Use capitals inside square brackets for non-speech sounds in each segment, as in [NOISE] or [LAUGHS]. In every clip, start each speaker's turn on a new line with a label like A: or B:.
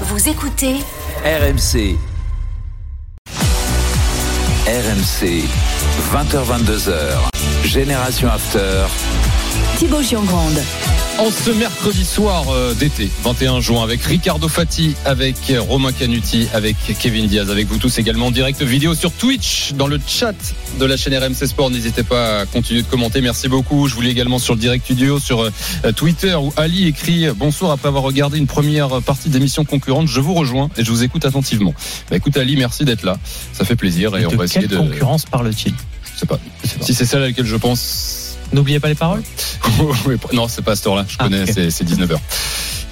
A: Vous écoutez
B: RMC. RMC. 20h22h. Génération After.
A: Thibaut Giangrande.
C: En ce mercredi soir euh, d'été, 21 juin, avec Ricardo Fati, avec Romain Canuti, avec Kevin Diaz, avec vous tous également en direct vidéo sur Twitch, dans le chat de la chaîne RMC Sport. N'hésitez pas à continuer de commenter. Merci beaucoup. Je vous lis également sur le direct vidéo sur euh, Twitter où Ali écrit Bonsoir après avoir regardé une première partie d'émission concurrente. Je vous rejoins et je vous écoute attentivement. Bah, écoute Ali, merci d'être là. Ça fait plaisir et,
D: Et
C: on va essayer de.
D: concurrence parle-t-il?
C: Je sais pas. Si c'est celle à laquelle je pense,
D: N'oubliez pas les paroles [LAUGHS]
C: Oui, non, c'est pas à cette heure-là. Je
D: Ah,
C: connais, c'est 19h.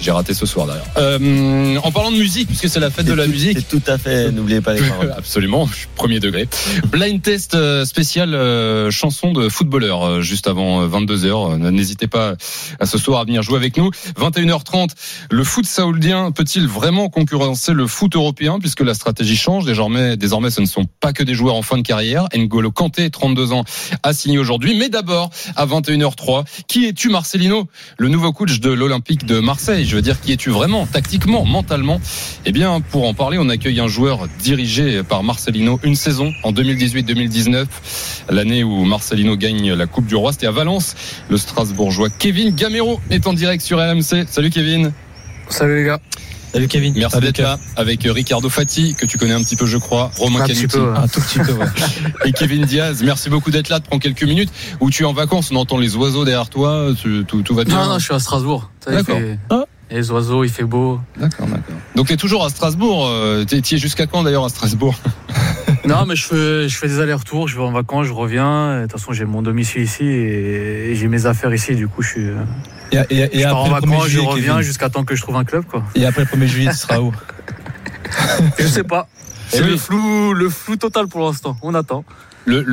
C: J'ai raté ce soir d'ailleurs. Euh, en parlant de musique, puisque c'est la fête de la musique.
E: Tout à fait, n'oubliez pas les [LAUGHS] paroles.
C: Absolument, premier degré. Blind test euh, spécial euh, chanson de footballeur euh, juste avant 22h. N'hésitez pas à ce soir à venir jouer avec nous. 21h30, le foot saoudien peut-il vraiment concurrencer le foot européen puisque la stratégie change désormais désormais ce ne sont pas que des joueurs en fin de carrière. N'Golo Kanté 32 ans a signé aujourd'hui mais d'abord à 21h03, qui es-tu Marcelino, le nouveau coach de l'Olympique de Marseille? Je veux dire qui es-tu vraiment tactiquement, mentalement? Eh bien, pour en parler, on accueille un joueur dirigé par Marcelino une saison en 2018-2019, l'année où Marcelino gagne la Coupe du Roi. C'était à Valence. Le Strasbourgeois Kevin Gamero est en direct sur RMC. Salut Kevin.
F: Salut les gars.
D: Salut Kevin.
C: Merci d'être là avec Ricardo Fati, que tu connais un petit peu, je crois. Romain
F: Un petit peu, ouais.
D: Un tout petit peu, ouais. [LAUGHS]
C: et Kevin Diaz. Merci beaucoup d'être là, de prendre quelques minutes. Où tu es en vacances, on entend les oiseaux derrière toi. tu- tout, tout va bien.
F: Non, non, je suis à Strasbourg.
C: D'accord.
F: fait-
D: Ah.
F: Les oiseaux, il fait beau.
C: D'accord, d'accord. Donc tu es toujours à Strasbourg. euh, t'y es jusqu'à quand d'ailleurs à Strasbourg [LAUGHS]
F: non, mais je fais, je fais des allers-retours, je vais en vacances, je reviens. De toute façon, j'ai mon domicile ici et, et j'ai mes affaires ici. Du coup, je suis.
D: Et, et- et
F: je pars en
D: après le 1er
F: vacances, je reviens jusqu'à temps que je trouve un club, quoi.
D: Et après le 1er juillet, tu seras où [LAUGHS]
F: Je sais pas.
C: Eh
F: C'est
C: oui.
F: le flou, le flou total pour l'instant. On attend.
C: Le,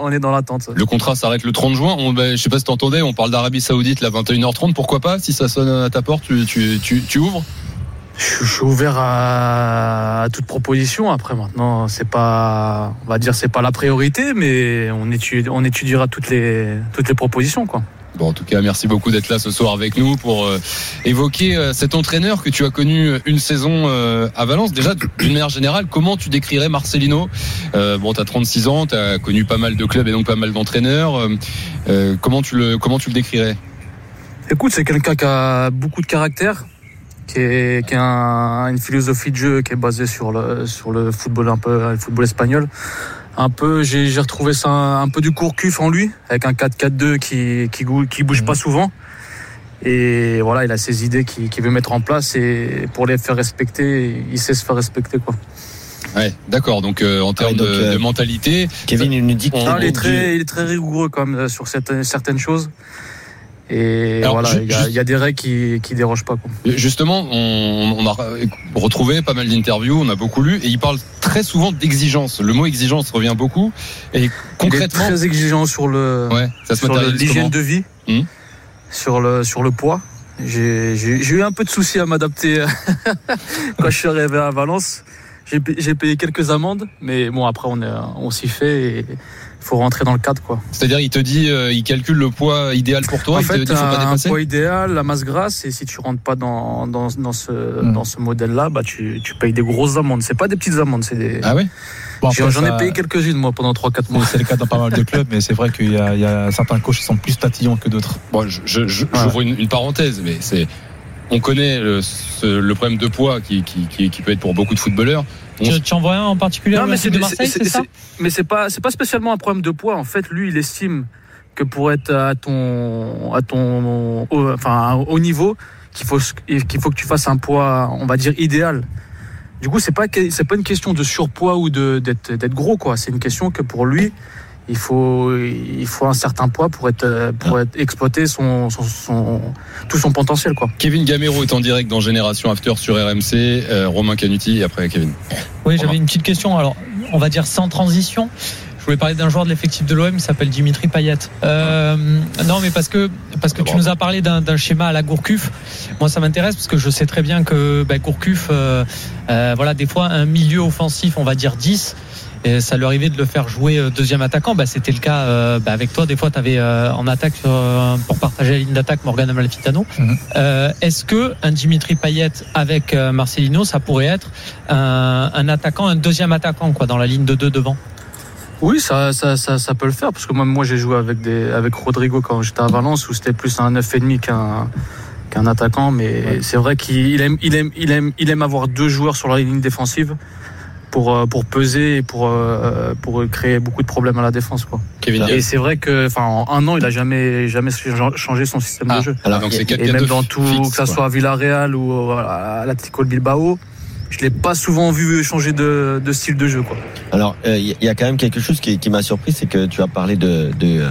F: On est, dans- l'attente.
C: Le contrat s'arrête le 30 juin. On, ben, je sais pas si t'entendais, on parle d'Arabie Saoudite là 21h30. Pourquoi pas Si ça sonne à ta porte, tu, tu, tu, tu ouvres
F: Je, suis ouvert à, à toute proposition. Après, maintenant, c'est pas, on va dire, c'est pas la priorité, mais on, étudie, on étudiera toutes les, toutes les propositions, quoi.
C: Bon, en tout cas, merci beaucoup d'être là ce soir avec nous pour euh, évoquer euh, cet entraîneur que tu as connu une saison euh, à Valence. Déjà, d'une manière générale, comment tu décrirais Marcelino? Euh, Bon, t'as 36 ans, t'as connu pas mal de clubs et donc pas mal d'entraîneurs. Euh, euh, comment tu le comment tu le décrirais?
F: Écoute, c'est quelqu'un qui a beaucoup de caractère, qui, a un- une philosophie de jeu qui est basée sur le, sur le football un peu, le football espagnol. Un peu, j'ai j'ai retrouvé ça un, un peu du court-cuf en lui, avec un 4-4-2 qui, qui, qui bouge pas souvent. Et voilà, il a ses idées qu'il qu'il veut mettre en place et pour les faire respecter, il sait se faire respecter, quoi.
C: Ouais, d'accord. Donc euh, en termes
E: donc,
C: de,
E: euh,
C: de mentalité,
E: Kevin, il nous dit qu'il
F: est
E: est
F: très, il est très rigoureux quand même sur certaines, certaines choses. Et
C: Alors,
F: voilà, il y, a, y des règles qui, qui dérogent pas. Quoi.
C: Justement, on, on a retrouvé pas mal d'interviews, on a beaucoup lu, et il parle très souvent d'exigence. Le mot exigence revient beaucoup. Et
F: Il est
C: concrètement,
F: très exigeant sur le,
C: ouais, ça se
F: sur l'hygiène de vie,
C: Hmm.
F: sur le sur le poids. J'ai eu un peu de soucis à m'adapter [LAUGHS] quand je suis arrivé à Valence. J'ai pa- j'ai payé quelques amendes, mais bon après on s'y fait et faut rentrer dans le cadre quoi.
C: C'est-à-dire, il te dit, euh, il calcule le poids idéal pour toi,
F: en
C: il te
F: fait,
C: dit, faut pas
F: un, poids idéal, la masse grasse, et si tu rentres pas dans dans, dans ce
D: Hmm.
F: dans ce modèle-là, bah tu, tu payes des grosses amendes. C'est pas des petites amendes, c'est des.
C: Ah ouais
D: Bon,
F: J'en ai
D: ça-
F: payé quelques-unes moi pendant 3-4 mois.
D: C'est le cas dans pas mal de [LAUGHS] clubs, mais c'est vrai qu'il y, a- il y a certains coachs qui sont plus tatillons que d'autres.
C: Bon, je, je, je-
F: Ouais.
C: j'ouvre une, une parenthèse, mais c'est, on connaît le, ce- le problème de poids qui, qui, qui, qui peut être pour beaucoup de footballeurs.
G: Tu, tu en vois un en particulier
F: Non, mais
G: c'est
F: c'est
G: de Marseille, c'est ça
F: Mais c'est pas, c'est pas spécialement un problème de poids. En fait, lui, il estime que pour être à ton, à ton, au, enfin, au niveau, qu'il faut, qu'il faut que tu fasses un poids, on va dire idéal. Du coup, c'est pas, c'est pas une question de surpoids ou de d'être, d'être gros, quoi. C'est une question que pour lui, il faut, il faut un certain poids pour être, pour être exploiter son, son, son- tout son potentiel, quoi.
C: Kevin Gamero est en direct dans Génération After sur RMC, euh, Romain Canuti et après Kevin.
G: Oui, j'avais une petite question. Alors, on va dire sans transition. Je voulais parler d'un joueur de l'effectif de l'OM qui s'appelle Dimitri Payet. Euh, non, mais parce que parce que tu nous as parlé d'un d'un schéma à la Gourcuff. Moi, ça m'intéresse parce que je sais très bien que ben, Gourcuff, euh, euh, voilà, des fois un milieu offensif, on va dire 10. Et ça lui arrivait de le faire jouer euh, deuxième attaquant. Bah, C'était le cas euh, bah, avec toi. Des fois, tu avais en attaque euh, pour partager la ligne d'attaque Morgan Amalfitano.
D: Mhm.
G: Euh, Est-ce que un Dimitri Payet avec euh, Marcelino, ça pourrait être un, un attaquant, un deuxième attaquant quoi, dans la ligne de deux devant?
F: Oui, ça, ça, ça, ça peut le faire, parce que moi, moi j'ai joué avec, des, avec Rodrigo quand j'étais à Valence, où c'était plus un 9,5 qu'un qu'un attaquant, mais c'est vrai qu'il aime, il aime, il, aime, il aime avoir deux joueurs sur la ligne défensive pour, euh, pour peser et pour, euh, pour créer beaucoup de problèmes à la défense. Quoi.
C: Kevin
F: Et c'est vrai que, enfin, en un an, il a jamais, jamais changé son système
C: Ah,
F: de jeu.
C: alors donc c'est
F: Et
C: 4
F: même dans tout, que ça soit à Villarreal ou à l'Atlético de Bilbao, je l'ai pas souvent vu changer de, de style de jeu. Quoi.
E: Alors, euh, il y a quand même quelque chose qui, qui m'a surpris, c'est que tu as parlé de, de,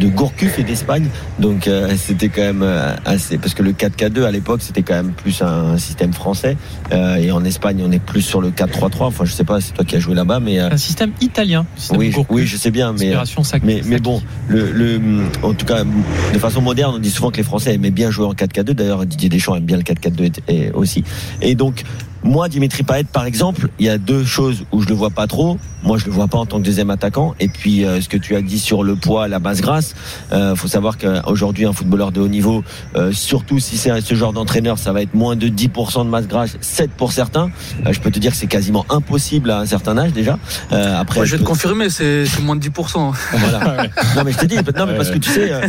E: de Gourcuff et d'Espagne. Donc, euh, [LAUGHS] c'était quand même euh, assez. Parce que le 4K2 à l'époque, c'était quand même plus un système français. Euh, et en Espagne, on est plus sur le 4-3-3. Enfin, je sais pas, c'est toi qui as joué là-bas, mais. euh,
G: Un système italien. système
E: oui,
G: Gourcuff,
E: oui, je sais bien, mais.
G: inspiration Saki-
E: Mais, bon, le, le, en tout cas, de façon moderne, on dit souvent que les Français aimaient bien jouer en 4K2. D'ailleurs, Didier Deschamps aime bien le 4K2 et- et aussi. Et donc, moi, Dimitri Payet, par exemple, il y a deux choses où je le vois pas trop. Moi, je le vois pas en tant que deuxième attaquant. Et puis, euh, ce que tu as dit sur le poids, la base grasse, euh, faut savoir qu'aujourd'hui, un footballeur de haut niveau, euh, surtout si c'est ce genre d'entraîneur, ça va être moins de 10% de masse grasse, 7 pour certains. Euh, je peux te dire que c'est quasiment impossible à un certain âge déjà. Euh, après,
F: Moi, je vais te
E: peux-
F: confirmer, c'est c'est moins de 10%.
E: voilà. [LAUGHS] Non mais je te dis, non mais parce que tu sais, euh,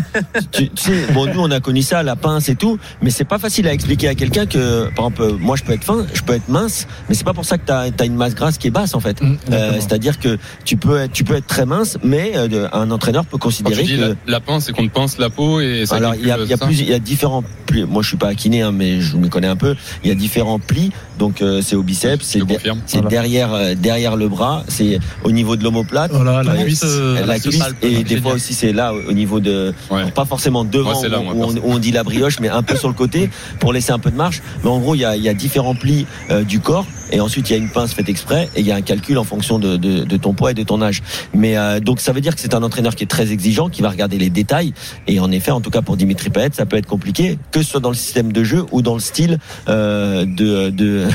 E: tu, tu sais, bon nous on a connu ça, la pince et tout, mais c'est pas facile à expliquer à quelqu'un que, par exemple, moi je peux être fin, je peux être mince, mais c'est pas pour ça que t'as as une masse grasse qui est basse en fait.
D: Mmh, exactement.
E: C'est-à-dire que tu peux être, tu peux être très mince, mais euh, un entraîneur peut
C: Quand tu
E: considérer
C: dis
E: que
C: la, la pince, c'est qu'on te pince la peau et ça
E: alors il y a, il y a
C: ça
E: plus, il y a différents plis. Moi je suis pas kiné, hein, mais je me connais un peu. Il y a différents plis, donc euh, c'est au biceps, c'est de-
D: Voilà.
E: derrière euh, derrière le bras, c'est au niveau de l'omoplate.
D: Voilà, la
E: Ouais,
D: cuisse.
G: euh,
E: la cuisse
G: palpe,
E: et des fois aussi c'est là au niveau de
C: Ouais.
E: alors, pas forcément devant
C: Moi, c'est là,
E: où,
C: moi,
E: où on,
C: perso.
E: où on dit la brioche mais un peu sur le côté pour laisser un peu de marche mais en gros il y a, il y a différents plis euh, du corps et ensuite il y a une pince faite exprès et il y a un calcul en fonction de, de, de ton poids et de ton âge. Mais euh, donc ça veut dire que c'est un entraîneur qui est très exigeant qui va regarder les détails. Et en effet en tout cas pour Dimitri Payet ça peut être compliqué que ce soit dans le système de jeu ou dans le style euh, de, de,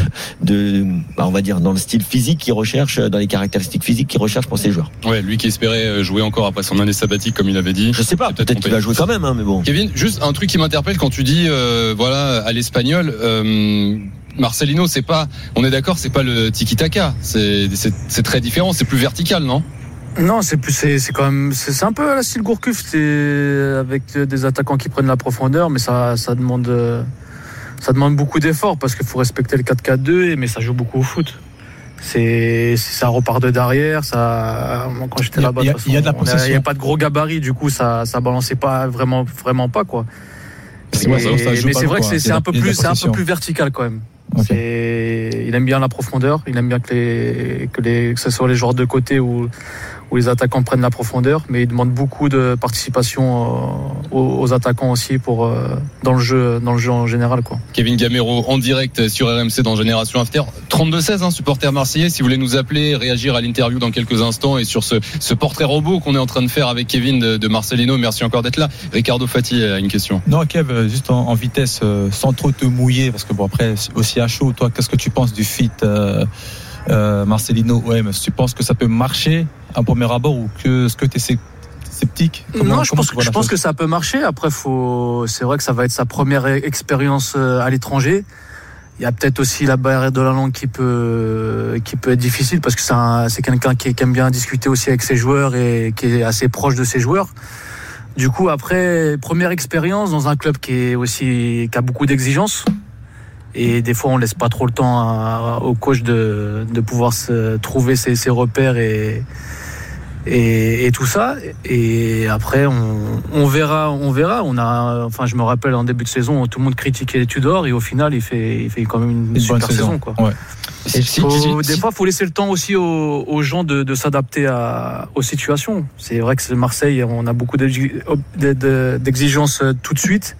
E: de bah, on va dire dans le style physique qu'il recherche dans les caractéristiques physiques qu'il recherche pour ses joueurs.
C: Ouais, lui qui espérait euh, jouer encore après son année sabbatique, comme il avait dit.
E: je sais pas
C: peut-être
E: qu'il va jouer quand même hein, mais bon.
C: Kevin, juste un truc qui m'interpelle quand tu dis, euh, voilà, à l'espagnol, euh, Marcelino, c'est pas, on est d'accord, c'est pas le tiki-taka. C'est, très différent, c'est plus vertical, non?
F: Non, c'est plus, c'est c'est quand même, c'est un peu à la style Gourcuff, c'est avec des attaquants qui prennent la profondeur, mais ça, ça demande, ça demande beaucoup d'efforts parce qu'il faut respecter le 4-4-2, et- mais ça joue beaucoup au foot. C'est, ça repart de derrière, ça, quand j'étais
D: Il y a-
F: là-bas,
D: il y a-
F: toute façon,
D: il y a de la
F: on
D: possession.
F: Il n'y a pas de gros gabarit, du coup, ça, ça balançait pas vraiment, vraiment pas, quoi. Mais c'est vrai que c'est un peu plus, c'est un peu plus vertical quand même. Il aime bien la profondeur, il aime bien que, les, que, les, que ce soit les joueurs de côté ou, ou les attaquants prennent la profondeur, mais il demande beaucoup de participation euh, aux, aux attaquants aussi pour, euh, dans, le jeu, dans le jeu en général. Quoi.
C: Kevin Gamero en direct sur RMC dans Génération After. 32-16, hein, supporter marseillais. Si vous voulez nous appeler, réagir à l'interview dans quelques instants et sur ce, ce portrait robot qu'on est en train de faire avec Kevin de, de Marcelino. Merci encore d'être là. Ricardo Fati a une question.
D: Non, Kev, euh, juste en, en vitesse, sans trop te mouiller, parce que bon, après, aussi à chaud, toi, qu'est-ce que tu penses du fit euh, euh, Marcelino Tu penses que ça peut marcher à premier abord ou que est-ce que tu es sceptique? Comment-
F: non, je pense, je que ça peut marcher. Après, faut, c'est vrai que ça va être sa première e- expérience euh, à l'étranger. Il y a peut-être aussi la barrière de la langue qui peut, qui peut être difficile parce que c'est, un- c'est quelqu'un qui, qui aime bien discuter aussi avec ses joueurs et qui est assez proche de ses joueurs. Du coup, après, première expérience dans un club qui est aussi, qui a beaucoup d'exigences. Et des fois, on laisse pas trop le temps à- au coach de, de pouvoir se trouver ses, ses repères et, et, et tout ça. Et après, on, on verra, on verra. On a, enfin, je me rappelle en début de saison, tout le monde critiquait les Tudors et au final, il fait, il fait quand même une,
D: Une
F: super
D: bonne
F: saison.
D: saison.
F: quoi.
D: Ouais.
C: Si- si-
F: Faut-
C: si-
F: des fois, faut laisser le temps aussi aux, aux gens de, de s'adapter à- aux situations. C'est vrai que c'est Marseille, on a beaucoup d'exi- de- d'exigences tout de suite.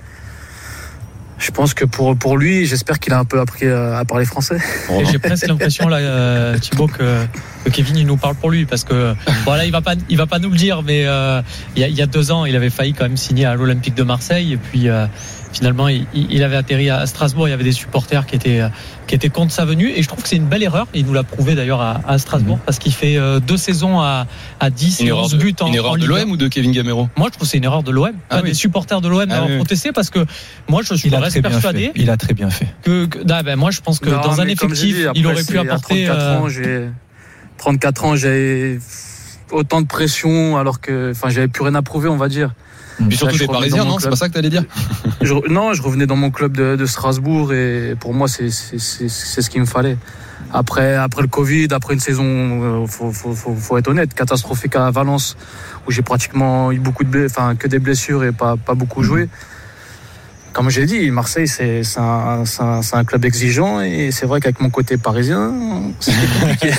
F: Je pense que pour, pour lui, j'espère qu'il a un peu appris à, à parler français.
G: Et j'ai presque l'impression là, euh, Thibaut, que, que Kevin il nous parle pour lui parce que voilà, il va pas, il va pas nous le dire, mais euh, il y, a, il y a deux ans, il avait failli quand même signer à l'Olympique de Marseille et puis. euh, finalement, il, il avait atterri à Strasbourg. Il y avait des supporters qui étaient qui étaient contre sa venue. Et je trouve que c'est une belle erreur. Il nous l'a prouvé d'ailleurs à, à Strasbourg parce qu'il fait euh, deux saisons à, à 10
C: Une
G: et
C: erreur
G: 11
C: de,
G: buts en,
C: une erreur
G: en
C: de
G: Ligue 1.
C: l'OM ou de Kevin Gamero?
G: Moi, je trouve que c'est une erreur de l'OM,
C: Ah
G: pas
C: oui.
G: des supporters de l'OM
C: Ah
G: d'avoir
C: oui.
G: protesté parce que moi, je suis
D: Il
G: reste persuadé.
D: Il a très bien fait.
G: que, que- ah ben, moi, je pense que
F: Non,
G: dans un effectif,
F: dit,
G: il aurait pu apporter.
F: 34
G: euh,
F: ans, j'ai 34 ans, j'ai autant de pression alors que, enfin, j'avais plus rien à prouver, on va dire.
C: Puis surtout
F: dans mon
C: non? C'est pas ça que t'allais dire?
F: Je- non, je revenais dans mon club de, de Strasbourg et pour moi, c'est ce qu'il me fallait. Après, après le Covid, après une saison, euh, faut, faut, faut, faut être honnête, catastrophique à Valence, où j'ai pratiquement eu beaucoup de enfin que des blessures et pas, pas beaucoup joué. Comme j'ai dit, Marseille, c'est c'est un, c'est un, c'est un club exigeant et c'est vrai qu'avec mon côté parisien, c'était compliqué.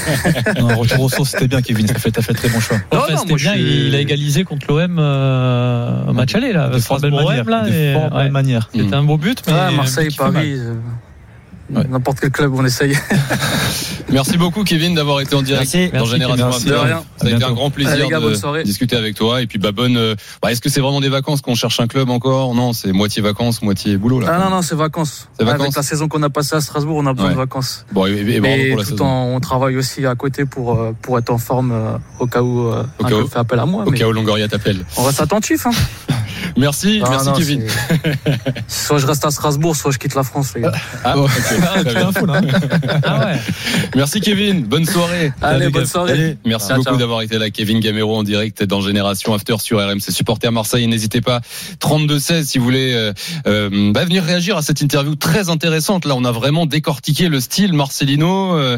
F: [LAUGHS]
D: Non, retour aux sources, c'était bien, Kevin. T'as fait, t'as fait très bon choix.
F: Non,
G: Enfin,
F: non, moi,
G: bien,
F: je
G: il a égalisé contre l'OM euh, au match aller là,
D: De fort belle manière.
G: Là,
D: De
G: et-
D: fort
G: ouais.
D: belle manière.
G: C'était un beau but, mais
F: Ouais, Marseille. Paris, euh,
C: Ouais.
F: n'importe quel club, on essaye. [LAUGHS]
C: Merci beaucoup, Kevin, d'avoir été en direct
E: Merci.
C: dans
G: Merci,
C: Génération. After.
F: De rien.
C: Ça a été un grand plaisir
F: Allez, gars,
C: de discuter avec toi. Et puis, bah, bonne. euh, bah, Est-ce que c'est vraiment des vacances qu'on cherche un club encore? Non, c'est moitié vacances, moitié boulot là.
F: Ah non, non, c'est vacances.
C: C'est vacances?
F: Avec la saison qu'on a passée à Strasbourg, on a besoin
C: Ouais.
F: de vacances.
C: Bon, et, et bravo
F: Mais
C: pour la
F: tout
C: saison.
F: en, on travaille aussi à côté pour, euh, pour être en forme euh, au cas où euh,
C: Au
F: un
C: cas
F: club
C: où.
F: fait appel à moi.
C: Au
F: mais
C: cas où Longoria t'appelle.
F: On reste attentif. Hein. [LAUGHS]
C: Merci,
F: Ah,
C: merci
F: non,
C: Kevin.
F: soit je reste à Strasbourg, soit je quitte la France. les gars.
C: Ah, ok, très
D: Ah, tu
C: bien.
D: l'info, là.
G: Ah ouais.
C: Merci Kevin, bonne soirée.
F: Allez, bonne soirée.
D: Allez.
C: Merci beaucoup d'avoir été là, Kevin Gamero en direct dans Génération After sur RMC Supporter Marseille. N'hésitez pas 32-16 si vous voulez euh, euh, bah, venir réagir à cette interview très intéressante. Là, on a vraiment décortiqué le style Marcelino, euh,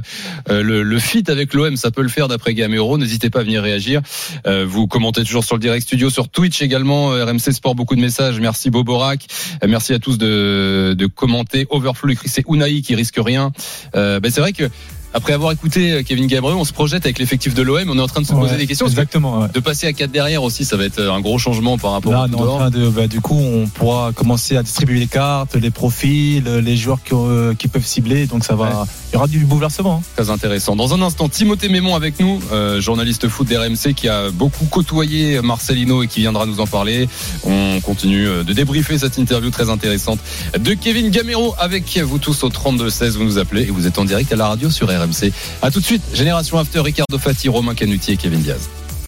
C: euh, le, le fit avec l'OM, ça peut le faire d'après Gamero. N'hésitez pas à venir réagir. Euh, vous commentez toujours sur le direct studio, sur Twitch également. euh, Sport, beaucoup de messages. Merci Boborak. Euh, merci à tous de, commenter. Overflow c'est Unai qui risque rien. Euh, bah, c'est vrai que après avoir écouté euh, Kevin Gabriel, on se projette avec l'effectif de l'OM. On est en train de se poser
D: Ouais,
C: des questions.
D: Exactement. ouais.
C: de passer à 4 derrière aussi, ça va être un gros changement par rapport
D: Là,
C: au
D: on est en train de, bah, du coup, on pourra commencer à distribuer les cartes, les profils, les joueurs qui, euh, qui peuvent cibler. Donc, ça va, il y aura du bouleversement. hein.
C: Très intéressant. Dans un instant, Timothée Mémon avec nous, euh, journaliste foot d'RMC qui a beaucoup côtoyé Marcelino et qui viendra nous en parler. On continue euh, de débriefer cette interview très intéressante de Kevin Gamero avec vous tous au 32-16. Vous nous appelez et vous êtes en direct à la radio sur RMC. À tout de suite, Génération After, Ricardo Fati, Romain Canuti et Kevin Diaz.